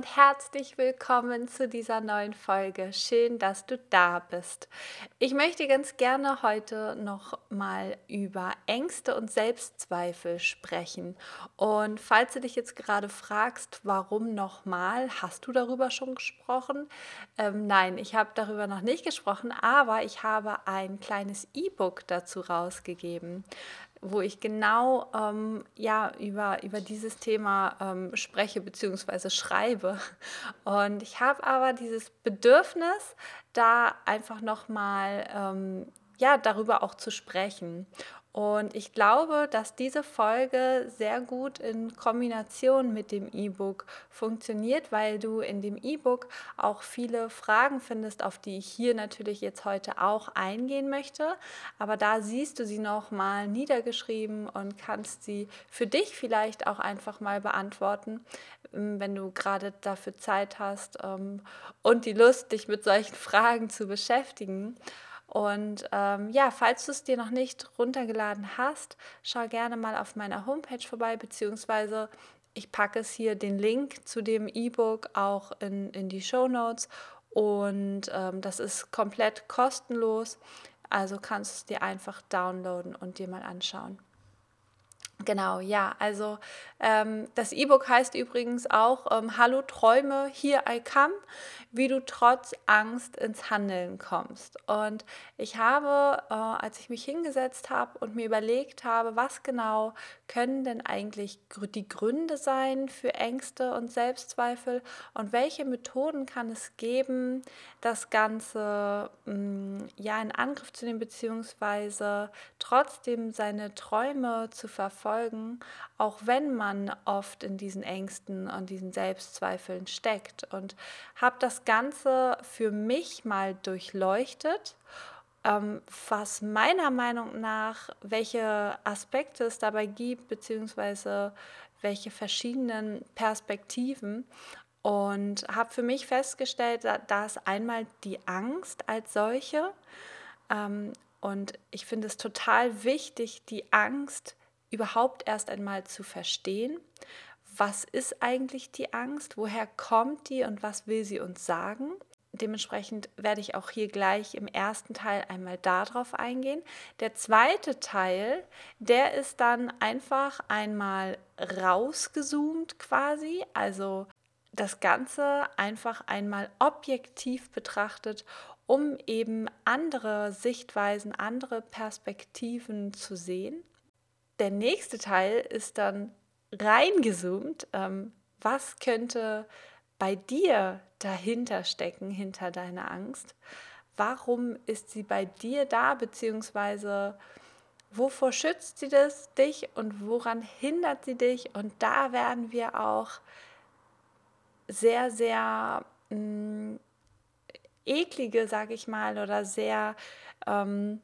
Und herzlich willkommen zu dieser neuen Folge. Schön, dass du da bist. Ich möchte ganz gerne heute noch mal über Ängste und Selbstzweifel sprechen. Und falls du dich jetzt gerade fragst, warum nochmal, hast du darüber schon gesprochen? Ähm, nein, ich habe darüber noch nicht gesprochen, aber ich habe ein kleines E-Book dazu rausgegeben wo ich genau ähm, ja, über, über dieses Thema ähm, spreche bzw. schreibe. Und ich habe aber dieses Bedürfnis, da einfach nochmal ähm, ja, darüber auch zu sprechen. Und ich glaube, dass diese Folge sehr gut in Kombination mit dem E-Book funktioniert, weil du in dem E-Book auch viele Fragen findest, auf die ich hier natürlich jetzt heute auch eingehen möchte. Aber da siehst du sie nochmal niedergeschrieben und kannst sie für dich vielleicht auch einfach mal beantworten, ähm, wenn du gerade dafür Zeit hast ähm, und die Lust, dich mit solchen Fragen zu beschäftigen. Und ähm, ja, falls du es dir noch nicht runtergeladen hast, schau gerne mal auf meiner Homepage vorbei, beziehungsweise ich packe es hier den Link zu dem E-Book auch in, in die Show Notes. Und ähm, das ist komplett kostenlos. Also kannst du es dir einfach downloaden und dir mal anschauen. Genau, ja, also ähm, das E-Book heißt übrigens auch ähm, Hallo Träume, here I come, wie du trotz Angst ins Handeln kommst. Und ich habe, äh, als ich mich hingesetzt habe und mir überlegt habe, was genau können denn eigentlich die Gründe sein für Ängste und Selbstzweifel und welche Methoden kann es geben, das Ganze mh, mm, ja in Angriff zu nehmen, beziehungsweise trotzdem seine Träume zu verfolgen verfolgen, auch wenn man oft in diesen Ängsten und diesen Selbstzweifeln steckt. Und habe das Ganze für mich mal durchleuchtet ähm, was meiner Meinung nach, welche Aspekte es dabei gibt, beziehungsweise welche verschiedenen Perspektiven. Und habe für mich festgestellt, da ist einmal die Angst als solche. Ähm, und ich finde es total wichtig, die Angst überhaupt erst einmal zu verstehen, was ist eigentlich die Angst, woher kommt die und was will sie uns sagen. Dementsprechend werde ich auch hier gleich im ersten Teil einmal darauf eingehen. Der zweite Teil, der ist dann einfach einmal rausgezoomt quasi, also das Ganze einfach einmal objektiv betrachtet, um eben andere Sichtweisen, andere Perspektiven zu sehen der nächste Teil ist dann reingezoomt. Ähm, was könnte bei dir dahinter stecken, hinter deiner Angst? Warum ist sie bei dir da, beziehungsweise wovor schützt sie das, dich und woran hindert sie dich? Und da werden wir auch sehr, sehr mh, mm, eklige, sage ich mal, oder sehr ähm,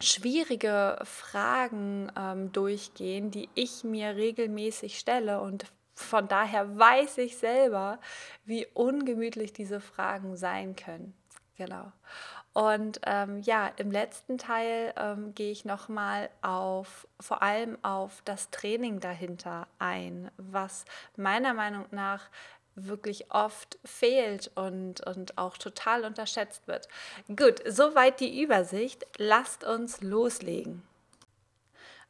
schwierige Fragen ähm, durchgehen, die ich mir regelmäßig stelle und von daher weiß ich selber, wie ungemütlich diese Fragen sein können. Genau. Und ähm, ja, im letzten Teil ähm, gehe ich nochmal auf, vor allem auf das Training dahinter ein, was meiner Meinung nach wirklich oft fehlt und, und auch total unterschätzt wird. Gut, soweit die Übersicht. Lasst uns loslegen.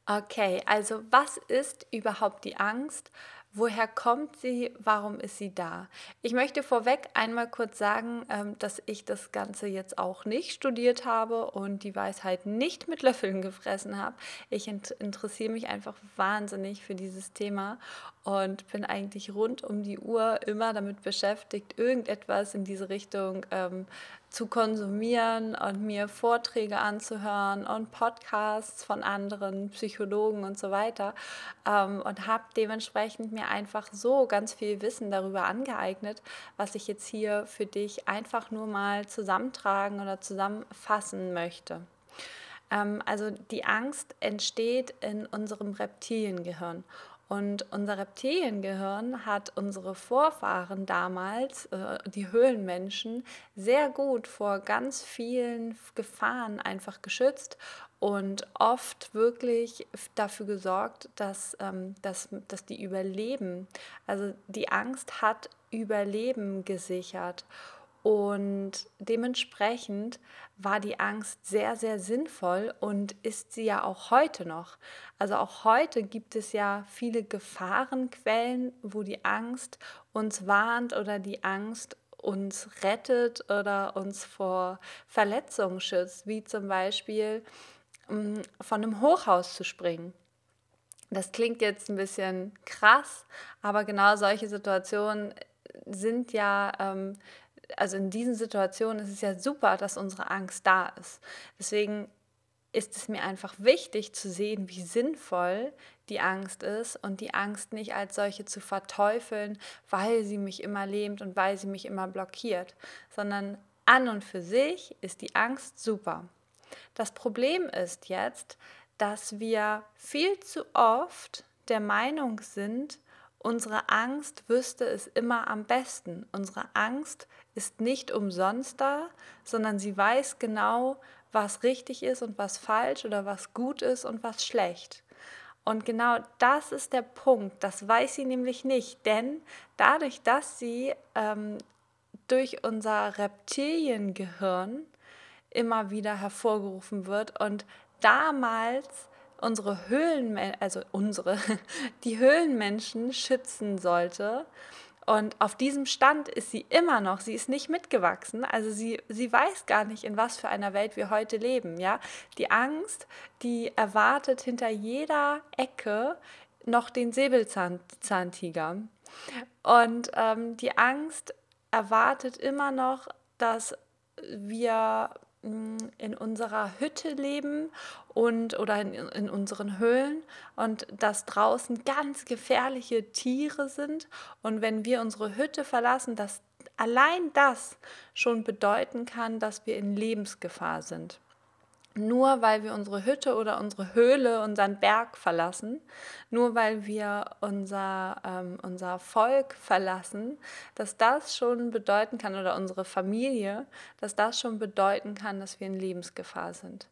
Okay, also was ist überhaupt die Angst? Woher kommt sie? Warum ist sie da? Ich möchte vorweg einmal kurz sagen, ähm, dass ich das Ganze jetzt auch nicht studiert habe und die Weisheit nicht mit Löffeln gefressen habe. Ich interessiere mich einfach wahnsinnig für dieses Thema und bin eigentlich rund um die Uhr immer damit beschäftigt, irgendetwas in diese Richtung ähm, zu konsumieren und mir Vorträge anzuhören und Podcasts von anderen Psychologen und so weiter ähm, und habe dementsprechend mir einfach so ganz viel Wissen darüber angeeignet, was ich jetzt hier für dich einfach nur mal zusammentragen oder zusammenfassen möchte. Ähm, also die Angst entsteht in unserem Reptiliengehirn. Und unser Reptiliengehirn hat unsere Vorfahren damals, äh, die Höhlenmenschen, sehr gut vor ganz vielen Gefahren einfach geschützt und oft wirklich dafür gesorgt, dass, ähm, dass, dass die überleben. Also die Angst hat Überleben gesichert. Und dementsprechend war die Angst sehr, sehr sinnvoll und ist sie ja auch heute noch. Also auch heute gibt es ja viele Gefahrenquellen, wo die Angst uns warnt oder die Angst uns rettet oder uns vor Verletzungen schützt, wie zum Beispiel mm, von einem Hochhaus zu springen. Das klingt jetzt ein bisschen krass, aber genau solche Situationen sind ja ähm, also in diesen Situationen ist es ja super, dass unsere Angst da ist. Deswegen ist es mir einfach wichtig zu sehen, wie sinnvoll die Angst ist und die Angst nicht als solche zu verteufeln, weil sie mich immer lähmt und weil sie mich immer blockiert, sondern an und für sich ist die Angst super. Das Problem ist jetzt, dass wir viel zu oft der Meinung sind, unsere Angst wüsste es immer am besten. Unsere Angst ist nicht umsonst da, sondern sie weiß genau, was richtig ist und was falsch oder was gut ist und was schlecht. Und genau das ist der Punkt. Das weiß sie nämlich nicht, denn dadurch, dass sie ähm, durch unser Reptiliengehirn immer wieder hervorgerufen wird und damals unsere Höhlenmenschen, also unsere, die Höhlenmenschen schützen sollte, und auf diesem Stand ist sie immer noch, sie ist nicht mitgewachsen, also sie, sie weiß gar nicht, in was für einer Welt wir heute leben. Ja? Die Angst, die erwartet hinter jeder Ecke noch den Säbelzahntiger. Und ähm, die Angst erwartet immer noch, dass wir in unserer Hütte leben und oder in, in unseren Höhlen und dass draußen ganz gefährliche Tiere sind. Und wenn wir unsere Hütte verlassen, dass allein das schon bedeuten kann, dass wir in Lebensgefahr sind nur weil wir unsere Hütte oder unsere Höhle, unseren Berg verlassen, nur weil wir unser, ähm, unser Volk verlassen, dass das schon bedeuten kann, oder unsere Familie, dass das schon bedeuten kann, dass wir in Lebensgefahr sind.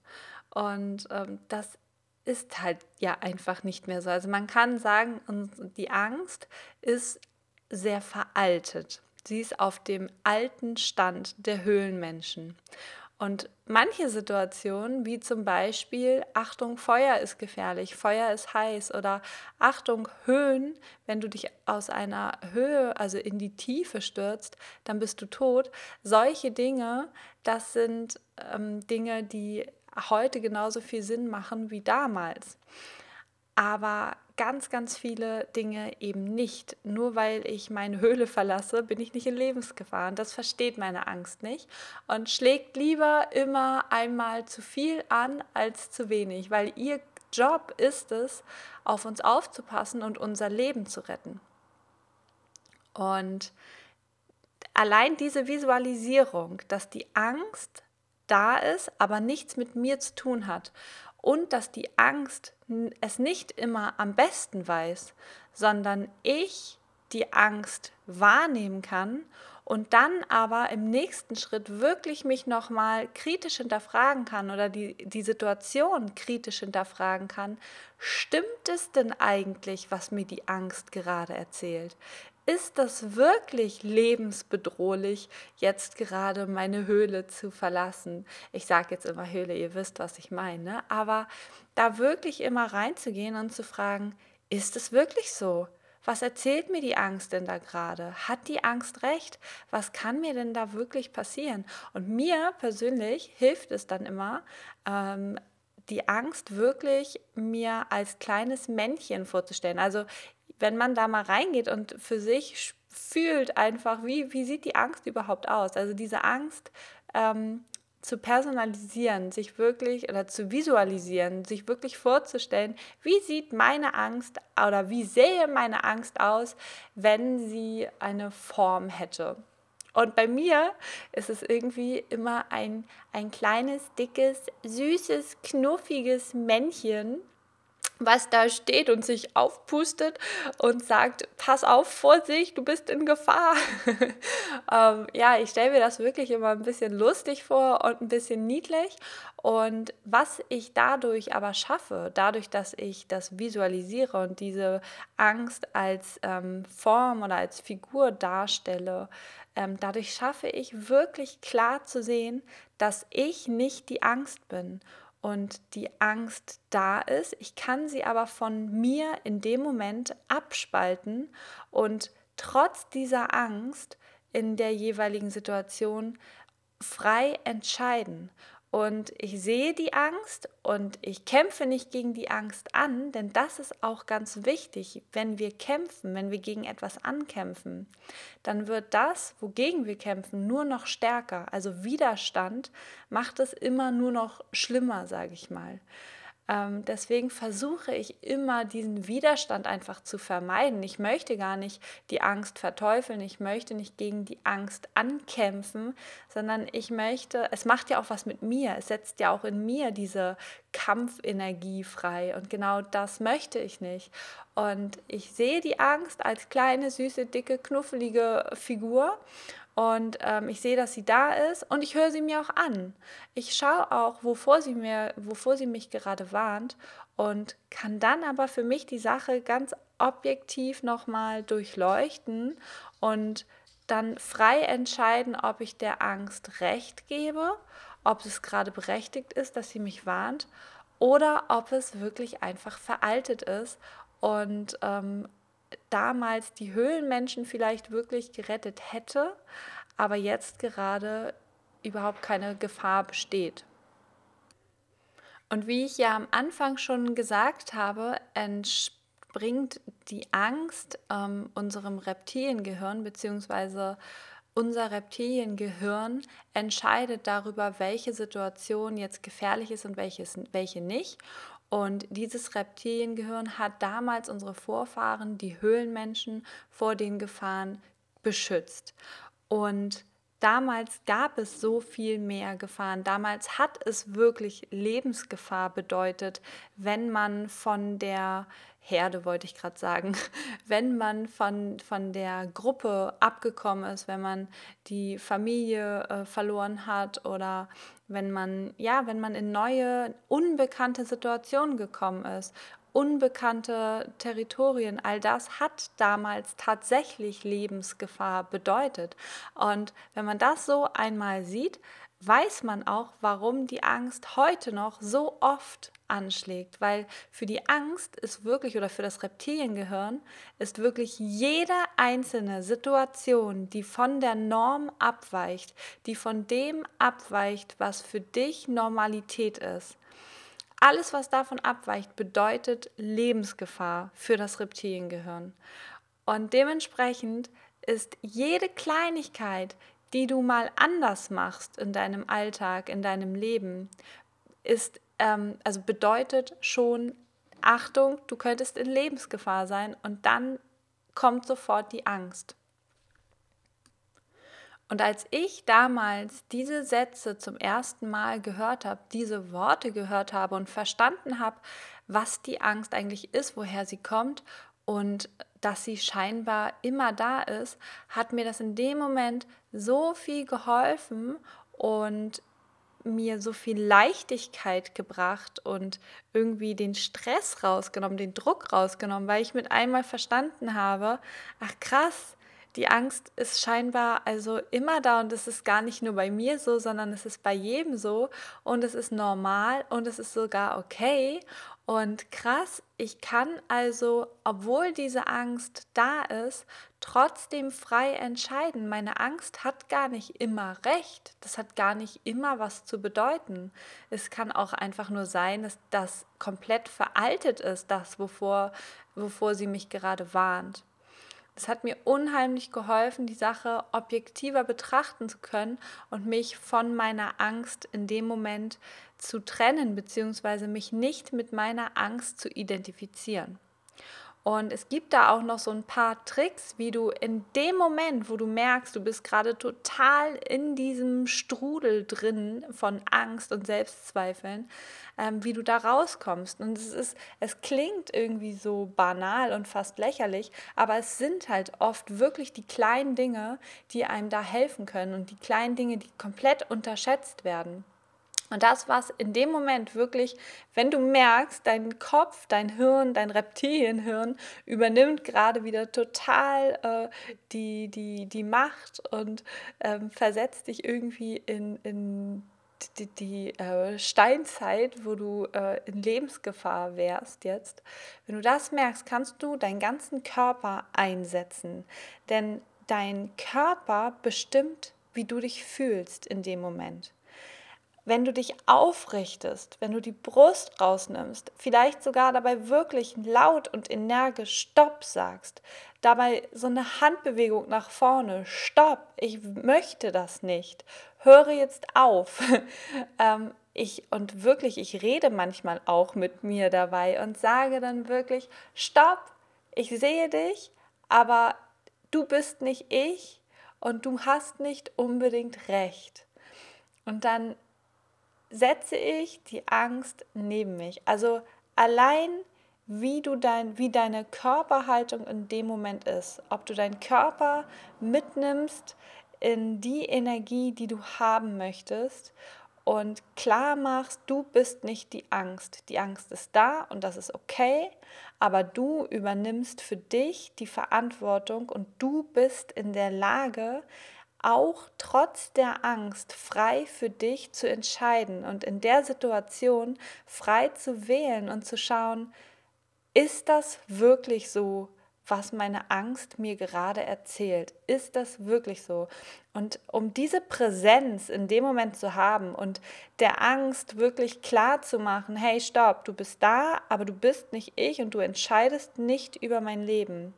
Und ähm, das ist halt ja einfach nicht mehr so. Also man kann sagen, die Angst ist sehr veraltet. Sie ist auf dem alten Stand der Höhlenmenschen. Und manche Situationen, wie zum Beispiel, Achtung, Feuer ist gefährlich, Feuer ist heiß oder Achtung, Höhen, wenn du dich aus einer Höhe, also in die Tiefe stürzt, dann bist du tot. Solche Dinge, das sind ähm, Dinge, die heute genauso viel Sinn machen wie damals. Aber ganz, ganz viele Dinge eben nicht. Nur weil ich meine Höhle verlasse, bin ich nicht in Lebensgefahr. Und das versteht meine Angst nicht und schlägt lieber immer einmal zu viel an als zu wenig, weil ihr Job ist es, auf uns aufzupassen und unser Leben zu retten. Und allein diese Visualisierung, dass die Angst da ist, aber nichts mit mir zu tun hat und dass die Angst es nicht immer am besten weiß, sondern ich die Angst wahrnehmen kann und dann aber im nächsten Schritt wirklich mich nochmal kritisch hinterfragen kann oder die, die Situation kritisch hinterfragen kann, stimmt es denn eigentlich, was mir die Angst gerade erzählt? Ist das wirklich lebensbedrohlich, jetzt gerade meine Höhle zu verlassen? Ich sage jetzt immer Höhle, ihr wisst, was ich meine, aber da wirklich immer reinzugehen und zu fragen, ist es wirklich so? Was erzählt mir die Angst denn da gerade? Hat die Angst recht? Was kann mir denn da wirklich passieren? Und mir persönlich hilft es dann immer, ähm, die Angst wirklich mir als kleines Männchen vorzustellen. Also wenn man da mal reingeht und für sich fühlt einfach, wie, wie sieht die Angst überhaupt aus? Also diese Angst ähm, zu personalisieren, sich wirklich oder zu visualisieren, sich wirklich vorzustellen, wie sieht meine Angst oder wie sähe meine Angst aus, wenn sie eine Form hätte. Und bei mir ist es irgendwie immer ein, ein kleines, dickes, süßes, knuffiges Männchen, was da steht und sich aufpustet und sagt, pass auf, Vorsicht, du bist in Gefahr. ähm, ja, ich stelle mir das wirklich immer ein bisschen lustig vor und ein bisschen niedlich. Und was ich dadurch aber schaffe, dadurch, dass ich das visualisiere und diese Angst als ähm, Form oder als Figur darstelle, ähm, dadurch schaffe ich wirklich klar zu sehen, dass ich nicht die Angst bin und die Angst da ist. Ich kann sie aber von mir in dem Moment abspalten und trotz dieser Angst in der jeweiligen Situation frei entscheiden. Und ich sehe die Angst und ich kämpfe nicht gegen die Angst an, denn das ist auch ganz wichtig. Wenn wir kämpfen, wenn wir gegen etwas ankämpfen, dann wird das, wogegen wir kämpfen, nur noch stärker. Also Widerstand macht es immer nur noch schlimmer, sage ich mal. Ähm, deswegen versuche ich immer diesen Widerstand einfach zu vermeiden. Ich möchte gar nicht die Angst verteufeln, ich möchte nicht gegen die Angst ankämpfen, sondern ich möchte, es macht ja auch was mit mir, es setzt ja auch in mir diese Kampfenergie frei und genau das möchte ich nicht. Und ich sehe die Angst als kleine, süße, dicke, knuffelige Figur und ähm, ich sehe, dass sie da ist und ich höre sie mir auch an. Ich schaue auch, wovor sie, mir, wovor sie mich gerade warnt und kann dann aber für mich die Sache ganz objektiv nochmal durchleuchten und dann frei entscheiden, ob ich der Angst recht gebe, ob es gerade berechtigt ist, dass sie mich warnt oder ob es wirklich einfach veraltet ist und ähm, damals die Höhlenmenschen vielleicht wirklich gerettet hätte, aber jetzt gerade überhaupt keine Gefahr besteht. Und wie ich ja am Anfang schon gesagt habe, entspringt die Angst ähm, unserem Reptiliengehirn bzw. unser Reptiliengehirn entscheidet darüber, welche Situation jetzt gefährlich ist und welches, welche nicht. Und dieses Reptiliengehirn hat damals unsere Vorfahren, die Höhlenmenschen, vor den Gefahren beschützt. Und damals gab es so viel mehr Gefahren. Damals hat es wirklich Lebensgefahr bedeutet, wenn man von der Herde, wollte ich gerade sagen, wenn man von, von der Gruppe abgekommen ist, wenn man die Familie äh, verloren hat oder wenn man, ja, wenn man in neue, unbekannte Situationen gekommen ist, unbekannte Territorien, all das hat damals tatsächlich Lebensgefahr bedeutet. Und wenn man das so einmal sieht, weiß man auch, warum die Angst heute noch so oft anschlägt, weil für die Angst ist wirklich oder für das Reptiliengehirn ist wirklich jede einzelne Situation, die von der Norm abweicht, die von dem abweicht, was für dich Normalität ist. Alles, was davon abweicht, bedeutet Lebensgefahr für das Reptiliengehirn. Und dementsprechend ist jede Kleinigkeit, die du mal anders machst in deinem Alltag, in deinem Leben, ist ähm, also bedeutet schon, Achtung, du könntest in Lebensgefahr sein und dann kommt sofort die Angst. Und als ich damals diese Sätze zum ersten Mal gehört habe, diese Worte gehört habe und verstanden habe, was die Angst eigentlich ist, woher sie kommt und dass sie scheinbar immer da ist, hat mir das in dem Moment so viel geholfen und mir so viel Leichtigkeit gebracht und irgendwie den Stress rausgenommen, den Druck rausgenommen, weil ich mit einmal verstanden habe, ach krass, die Angst ist scheinbar also immer da und es ist gar nicht nur bei mir so, sondern es ist bei jedem so und es ist normal und es ist sogar okay und krass, ich kann also, obwohl diese Angst da ist, trotzdem frei entscheiden. Meine Angst hat gar nicht immer recht. Das hat gar nicht immer was zu bedeuten. Es kann auch einfach nur sein, dass das komplett veraltet ist, das, wovor, wovor sie mich gerade warnt. Das hat mir unheimlich geholfen, die Sache objektiver betrachten zu können und mich von meiner Angst in dem Moment zu trennen, beziehungsweise mich nicht mit meiner Angst zu identifizieren. Und es gibt da auch noch so ein paar Tricks, wie du in dem Moment, wo du merkst, du bist gerade total in diesem Strudel drin von Angst und Selbstzweifeln, ähm, wie du da rauskommst. Und es ist, es klingt irgendwie so banal und fast lächerlich, aber es sind halt oft wirklich die kleinen Dinge, die einem da helfen können und die kleinen Dinge, die komplett unterschätzt werden. Und das, was in dem Moment wirklich, wenn du merkst, dein Kopf, dein Hirn, dein Reptilienhirn übernimmt gerade wieder total äh, die, die, die Macht und ähm, versetzt dich irgendwie in, in die, die äh, Steinzeit, wo du äh, in Lebensgefahr wärst jetzt. Wenn du das merkst, kannst du deinen ganzen Körper einsetzen. Denn dein Körper bestimmt, wie du dich fühlst in dem Moment wenn du dich aufrichtest, wenn du die Brust rausnimmst, vielleicht sogar dabei wirklich laut und energisch Stopp sagst, dabei so eine Handbewegung nach vorne, Stopp, ich möchte das nicht, höre jetzt auf. ähm, ich, und wirklich, ich rede manchmal auch mit mir dabei und sage dann wirklich, Stopp, ich sehe dich, aber du bist nicht ich und du hast nicht unbedingt recht. Und dann setze ich die Angst neben mich. Also allein wie du dein, wie deine Körperhaltung in dem Moment ist, ob du deinen Körper mitnimmst in die Energie, die du haben möchtest und klar machst, du bist nicht die Angst. Die Angst ist da und das ist okay, aber du übernimmst für dich die Verantwortung und du bist in der Lage, auch trotz der Angst frei für dich zu entscheiden und in der Situation frei zu wählen und zu schauen, ist das wirklich so, was meine Angst mir gerade erzählt? Ist das wirklich so? Und um diese Präsenz in dem Moment zu haben und der Angst wirklich klar zu machen, hey, stopp, du bist da, aber du bist nicht ich und du entscheidest nicht über mein Leben.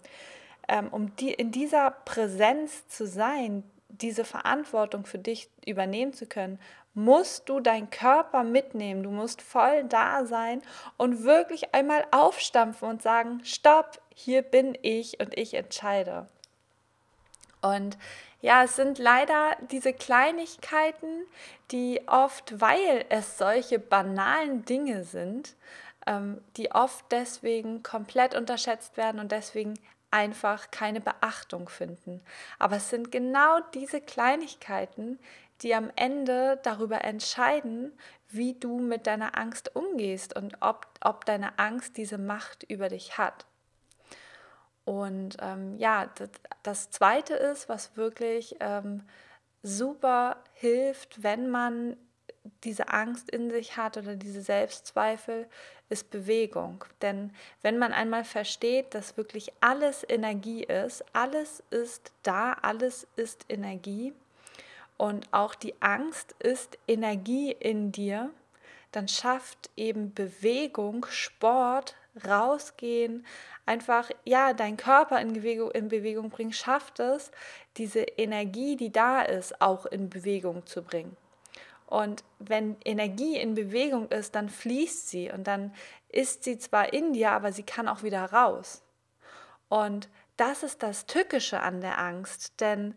Ähm, um die, in dieser Präsenz zu sein, diese Verantwortung für dich übernehmen zu können, musst du deinen Körper mitnehmen. Du musst voll da sein und wirklich einmal aufstampfen und sagen, stopp, hier bin ich und ich entscheide. Und ja, es sind leider diese Kleinigkeiten, die oft, weil es solche banalen Dinge sind, ähm, die oft deswegen komplett unterschätzt werden und deswegen einfach keine Beachtung finden. Aber es sind genau diese Kleinigkeiten, die am Ende darüber entscheiden, wie du mit deiner Angst umgehst und ob, ob deine Angst diese Macht über dich hat. Und ähm, ja, das, das, Zweite ist, was wirklich ähm, super hilft, wenn man diese Angst in sich hat oder diese Selbstzweifel, ist Bewegung. Denn wenn man einmal versteht, dass wirklich alles Energie ist, alles ist da, alles ist Energie und auch die Angst ist Energie in dir, dann schafft eben Bewegung, Sport, rausgehen, einfach ja, dein Körper in Bewegung, in Bewegung bringen, schafft es, diese Energie, die da ist, auch in Bewegung zu bringen. Und wenn Energie in Bewegung ist, dann fließt sie und dann ist sie zwar in dir, aber sie kann auch wieder raus. Und das ist das Tückische an der Angst, denn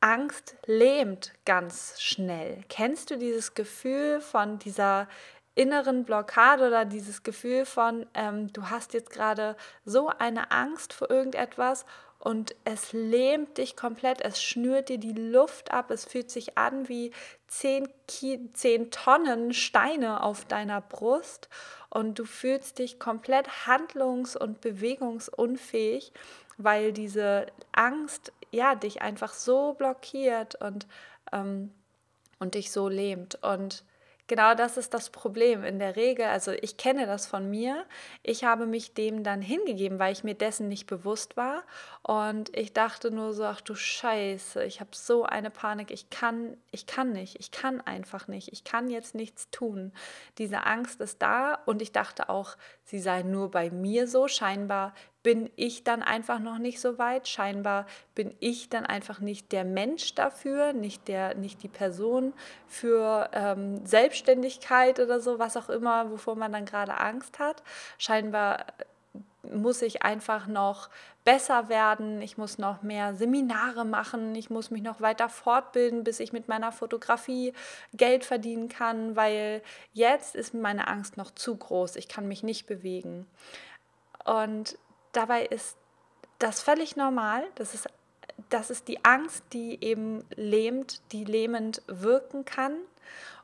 Angst lähmt ganz schnell. Kennst du dieses Gefühl von dieser inneren Blockade oder dieses Gefühl von, ähm, du hast jetzt gerade so eine Angst vor irgendetwas und es lähmt dich komplett, es schnürt dir die Luft ab, es fühlt sich an wie 10, 10 Tonnen Steine auf deiner Brust und du fühlst dich komplett handlungs- und bewegungsunfähig, weil diese Angst ja dich einfach so blockiert und, ähm, und dich so lähmt. Und Genau das ist das Problem in der Regel. Also ich kenne das von mir. Ich habe mich dem dann hingegeben, weil ich mir dessen nicht bewusst war. Und ich dachte nur so, ach du Scheiße, ich habe so eine Panik. Ich kann, ich kann nicht. Ich kann einfach nicht. Ich kann jetzt nichts tun. Diese Angst ist da und ich dachte auch, sie sei nur bei mir so. Scheinbar bin ich dann einfach noch nicht so weit. Scheinbar bin ich dann einfach nicht der Mensch dafür, nicht, der, nicht die Person für ähm, Selbstständigkeit oder so, was auch immer, wovor man dann gerade Angst hat. Scheinbar muss ich einfach noch besser werden, ich muss noch mehr Seminare machen, ich muss mich noch weiter fortbilden, bis ich mit meiner Fotografie Geld verdienen kann, weil jetzt ist meine Angst noch zu groß, ich kann mich nicht bewegen. Und dabei ist das völlig normal, das ist, das ist die Angst, die eben lähmt, die lähmend wirken kann.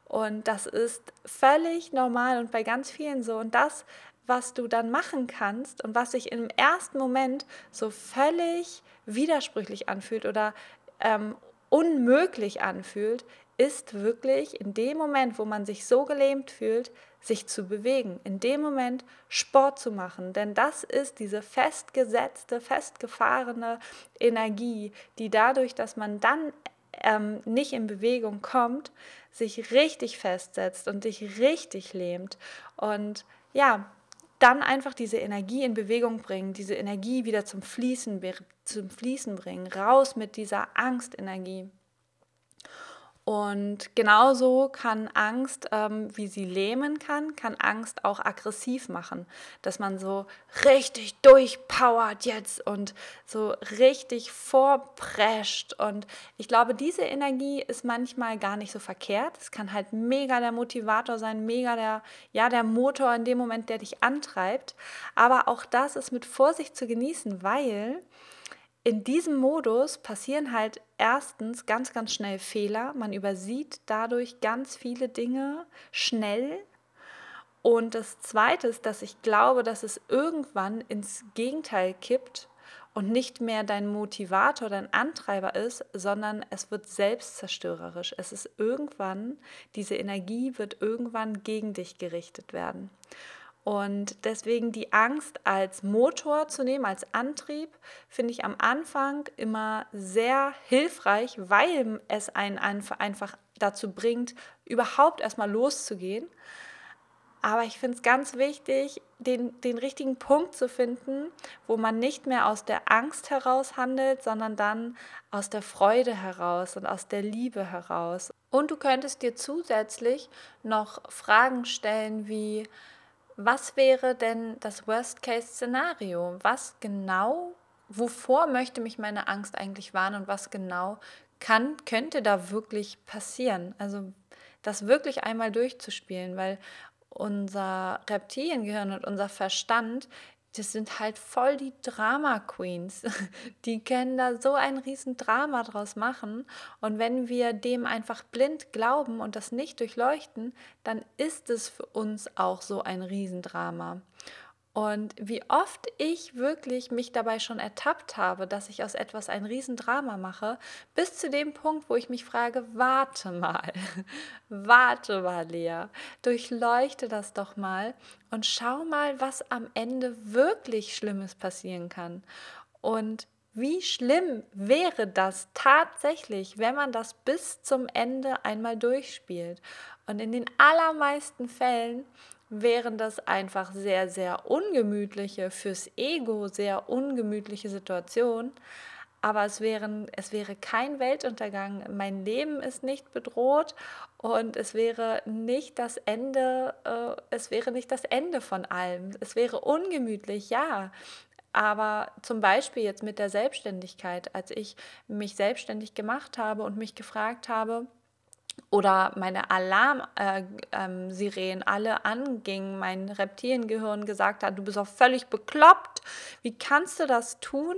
Und das ist völlig normal und bei ganz vielen so. Und das was du dann machen kannst und was sich im ersten Moment so völlig widersprüchlich anfühlt oder ähm, unmöglich anfühlt, ist wirklich in dem Moment, wo man sich so gelähmt fühlt, sich zu bewegen, in dem Moment Sport zu machen. Denn das ist diese festgesetzte, festgefahrene Energie, die dadurch, dass man dann ähm, nicht in Bewegung kommt, sich richtig festsetzt und dich richtig lähmt. Und ja, dann einfach diese Energie in Bewegung bringen, diese Energie wieder zum Fließen, zum Fließen bringen, raus mit dieser Angstenergie. Und genauso kann Angst, ähm, wie sie lähmen kann, kann Angst auch aggressiv machen, dass man so richtig durchpowert jetzt und so richtig vorprescht. Und ich glaube, diese Energie ist manchmal gar nicht so verkehrt. Es kann halt mega der Motivator sein, mega der, ja, der Motor in dem Moment, der dich antreibt. Aber auch das ist mit Vorsicht zu genießen, weil in diesem Modus passieren halt erstens ganz, ganz schnell Fehler. Man übersieht dadurch ganz viele Dinge schnell. Und das Zweite ist, dass ich glaube, dass es irgendwann ins Gegenteil kippt und nicht mehr dein Motivator, dein Antreiber ist, sondern es wird selbstzerstörerisch. Es ist irgendwann, diese Energie wird irgendwann gegen dich gerichtet werden. Und deswegen die Angst als Motor zu nehmen, als Antrieb, finde ich am Anfang immer sehr hilfreich, weil es einen einfach dazu bringt, überhaupt erstmal loszugehen. Aber ich finde es ganz wichtig, den, den richtigen Punkt zu finden, wo man nicht mehr aus der Angst heraus handelt, sondern dann aus der Freude heraus und aus der Liebe heraus. Und du könntest dir zusätzlich noch Fragen stellen wie, was wäre denn das Worst-Case-Szenario? Was genau, wovor möchte mich meine Angst eigentlich warnen und was genau kann, könnte da wirklich passieren? Also das wirklich einmal durchzuspielen, weil unser Reptiliengehirn und unser Verstand das sind halt voll die Drama Queens. Die können da so ein riesen Drama draus machen. Und wenn wir dem einfach blind glauben und das nicht durchleuchten, dann ist es für uns auch so ein Riesendrama. Und wie oft ich wirklich mich dabei schon ertappt habe, dass ich aus etwas ein Riesendrama mache, bis zu dem Punkt, wo ich mich frage, warte mal, warte mal, Lea, durchleuchte das doch mal und schau mal, was am Ende wirklich Schlimmes passieren kann. Und wie schlimm wäre das tatsächlich, wenn man das bis zum Ende einmal durchspielt? Und in den allermeisten Fällen wären das einfach sehr, sehr ungemütliche, fürs Ego sehr ungemütliche Situationen. Aber es, wären, es wäre kein Weltuntergang. Mein Leben ist nicht bedroht und es wäre nicht das Ende, äh, es wäre nicht das Ende von allem. Es wäre ungemütlich, ja. Aber zum Beispiel jetzt mit der Selbstständigkeit, als ich mich selbstständig gemacht habe und mich gefragt habe, oder meine Alarmsirenen äh, ähm, alle angingen, mein Reptiliengehirn gesagt hat, du bist auch völlig bekloppt. Wie kannst du das tun,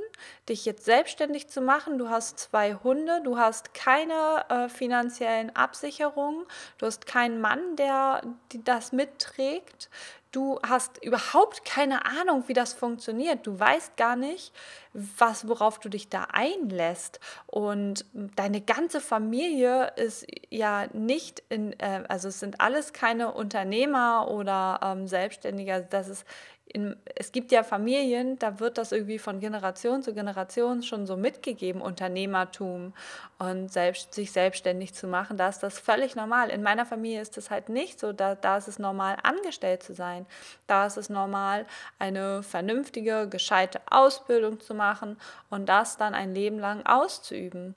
dich jetzt selbstständig zu machen? Du hast zwei Hunde, du hast keine äh, finanziellen Absicherungen, du hast keinen Mann, der das mitträgt. Du hast überhaupt keine Ahnung, wie das funktioniert. Du weißt gar nicht, was, worauf du dich da einlässt. Und deine ganze Familie ist ja nicht in, äh, also es sind alles keine Unternehmer oder ähm, Selbstständige. Das ist in, es gibt ja Familien, da wird das irgendwie von Generation zu Generation schon so mitgegeben, Unternehmertum und selbst, sich selbstständig zu machen. Da ist das völlig normal. In meiner Familie ist das halt nicht so. Da, da ist es normal, angestellt zu sein. Da ist es normal, eine vernünftige, gescheite Ausbildung zu machen und das dann ein Leben lang auszuüben.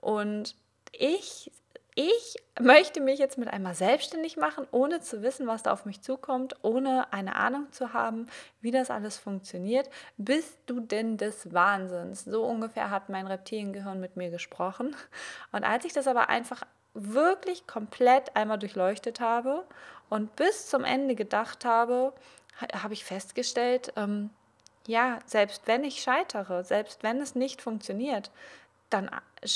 Und ich ich möchte mich jetzt mit einmal selbstständig machen, ohne zu wissen, was da auf mich zukommt, ohne eine Ahnung zu haben, wie das alles funktioniert. Bist du denn des Wahnsinns? So ungefähr hat mein Reptiliengehirn mit mir gesprochen. Und als ich das aber einfach wirklich komplett einmal durchleuchtet habe und bis zum Ende gedacht habe, habe ich festgestellt, ähm, ja, selbst wenn ich scheitere, selbst wenn es nicht funktioniert, dann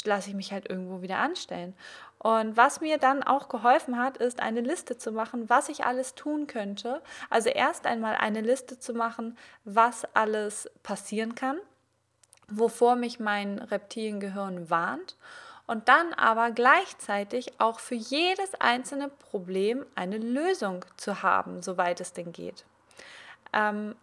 lasse ich mich halt irgendwo wieder anstellen. Und was mir dann auch geholfen hat, ist eine Liste zu machen, was ich alles tun könnte. Also erst einmal eine Liste zu machen, was alles passieren kann, wovor mich mein Reptiliengehirn warnt. Und dann aber gleichzeitig auch für jedes einzelne Problem eine Lösung zu haben, soweit es denn geht. Ähm,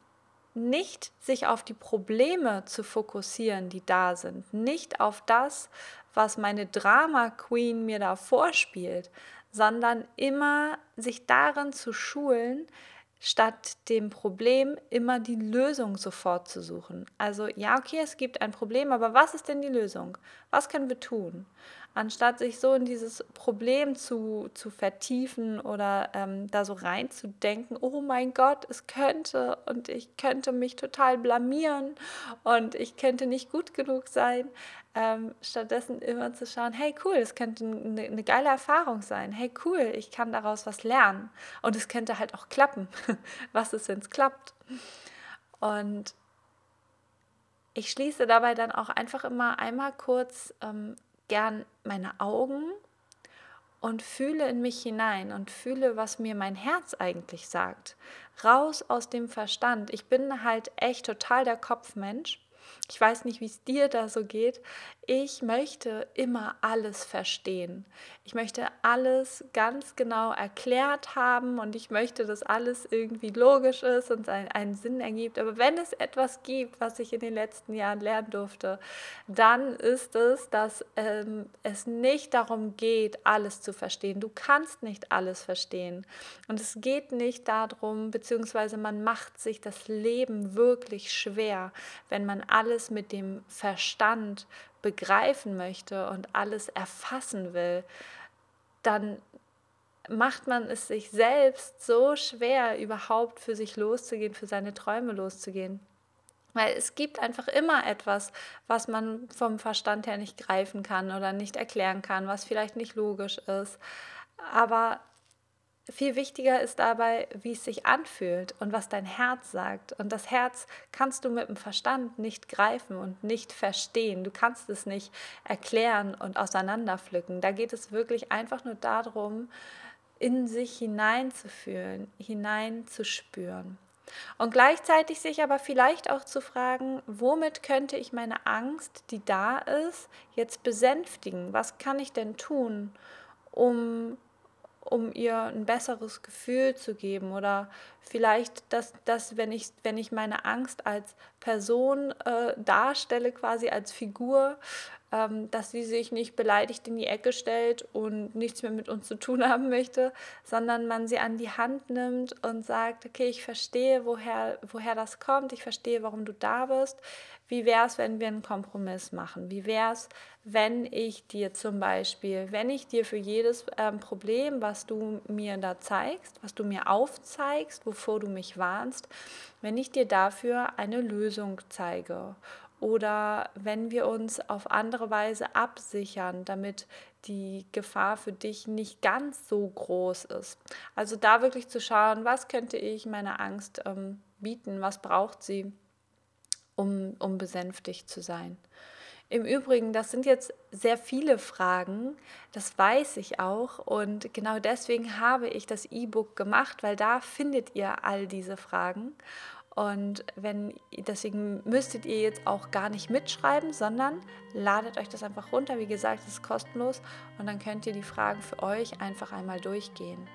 nicht sich auf die Probleme zu fokussieren, die da sind, nicht auf das, was meine Drama Queen mir da vorspielt, sondern immer sich darin zu schulen, statt dem Problem immer die Lösung sofort zu suchen. Also ja, okay, es gibt ein Problem, aber was ist denn die Lösung? Was können wir tun? anstatt sich so in dieses Problem zu, zu vertiefen oder ähm, da so reinzudenken, oh mein Gott, es könnte und ich könnte mich total blamieren und ich könnte nicht gut genug sein, ähm, stattdessen immer zu schauen, hey cool, es könnte eine, eine geile Erfahrung sein, hey cool, ich kann daraus was lernen und es könnte halt auch klappen. was ist, wenn es klappt? Und ich schließe dabei dann auch einfach immer einmal kurz ähm, gern meine Augen und fühle in mich hinein und fühle, was mir mein Herz eigentlich sagt. Raus aus dem Verstand. Ich bin halt echt total der Kopfmensch ich weiß nicht, wie es dir da so geht. Ich möchte immer alles verstehen. Ich möchte alles ganz genau erklärt haben und ich möchte, dass alles irgendwie logisch ist und einen Sinn ergibt. Aber wenn es etwas gibt, was ich in den letzten Jahren lernen durfte, dann ist es, dass ähm, es nicht darum geht, alles zu verstehen. Du kannst nicht alles verstehen. Und es geht nicht darum, beziehungsweise man macht sich das Leben wirklich schwer, wenn man alles mit dem Verstand begreifen möchte und alles erfassen will, dann macht man es sich selbst so schwer, überhaupt für sich loszugehen, für seine Träume loszugehen. Weil es gibt einfach immer etwas, was man vom Verstand her nicht greifen kann oder nicht erklären kann, was vielleicht nicht logisch ist. Aber viel wichtiger ist dabei, wie es sich anfühlt und was dein Herz sagt. Und das Herz kannst du mit dem Verstand nicht greifen und nicht verstehen. Du kannst es nicht erklären und auseinanderpflücken. Da geht es wirklich einfach nur darum, in sich hineinzufühlen, hineinzuspüren. Und gleichzeitig sich aber vielleicht auch zu fragen, womit könnte ich meine Angst, die da ist, jetzt besänftigen? Was kann ich denn tun, um um ihr ein besseres Gefühl zu geben oder vielleicht, dass, dass wenn, ich, wenn ich meine Angst als Person äh, darstelle, quasi als Figur, ähm, dass sie sich nicht beleidigt in die Ecke stellt und nichts mehr mit uns zu tun haben möchte, sondern man sie an die Hand nimmt und sagt, okay, ich verstehe, woher, woher das kommt, ich verstehe, warum du da bist. Wie wäre es, wenn wir einen Kompromiss machen? Wie wäre es, wenn ich dir zum Beispiel, wenn ich dir für jedes ähm, Problem, was du mir da zeigst, was du mir aufzeigst, wovor du mich warnst, wenn ich dir dafür eine Lösung zeige oder wenn wir uns auf andere Weise absichern, damit die Gefahr für dich nicht ganz so groß ist. Also da wirklich zu schauen, was könnte ich meiner Angst ähm, bieten, was braucht sie, um, um besänftigt zu sein. Im Übrigen, das sind jetzt sehr viele Fragen, das weiß ich auch. Und genau deswegen habe ich das E-Book gemacht, weil da findet ihr all diese Fragen. Und wenn, deswegen müsstet ihr jetzt auch gar nicht mitschreiben, sondern ladet euch das einfach runter. Wie gesagt, es ist kostenlos und dann könnt ihr die Fragen für euch einfach einmal durchgehen.